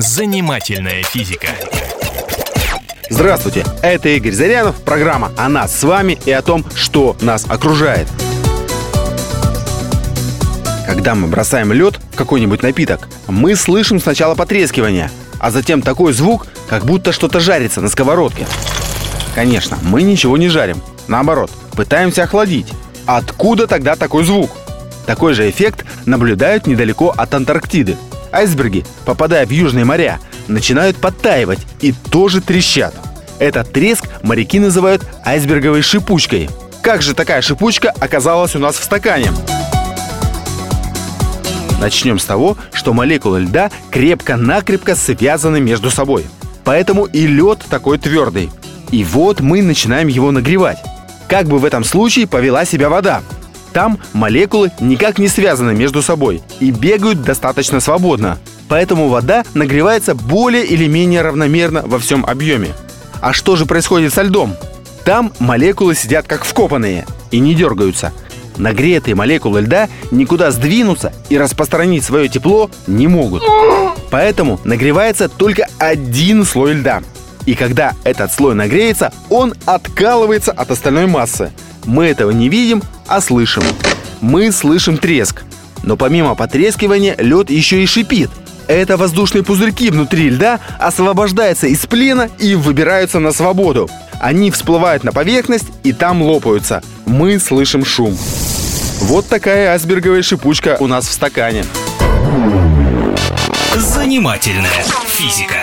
Занимательная физика. Здравствуйте, это Игорь Зарянов, программа о нас с вами и о том, что нас окружает. Когда мы бросаем лед в какой-нибудь напиток, мы слышим сначала потрескивание, а затем такой звук, как будто что-то жарится на сковородке. Конечно, мы ничего не жарим. Наоборот, пытаемся охладить. Откуда тогда такой звук? Такой же эффект наблюдают недалеко от Антарктиды. Айсберги, попадая в южные моря, начинают подтаивать и тоже трещат. Этот треск моряки называют айсберговой шипучкой. Как же такая шипучка оказалась у нас в стакане? Начнем с того, что молекулы льда крепко-накрепко связаны между собой. Поэтому и лед такой твердый. И вот мы начинаем его нагревать. Как бы в этом случае повела себя вода? Там молекулы никак не связаны между собой и бегают достаточно свободно. Поэтому вода нагревается более или менее равномерно во всем объеме. А что же происходит со льдом? Там молекулы сидят как вкопанные и не дергаются. Нагретые молекулы льда никуда сдвинуться и распространить свое тепло не могут. Поэтому нагревается только один слой льда. И когда этот слой нагреется, он откалывается от остальной массы. Мы этого не видим, а слышим. Мы слышим треск. Но помимо потрескивания, лед еще и шипит. Это воздушные пузырьки внутри льда освобождаются из плена и выбираются на свободу. Они всплывают на поверхность и там лопаются. Мы слышим шум. Вот такая айсберговая шипучка у нас в стакане. Занимательная физика.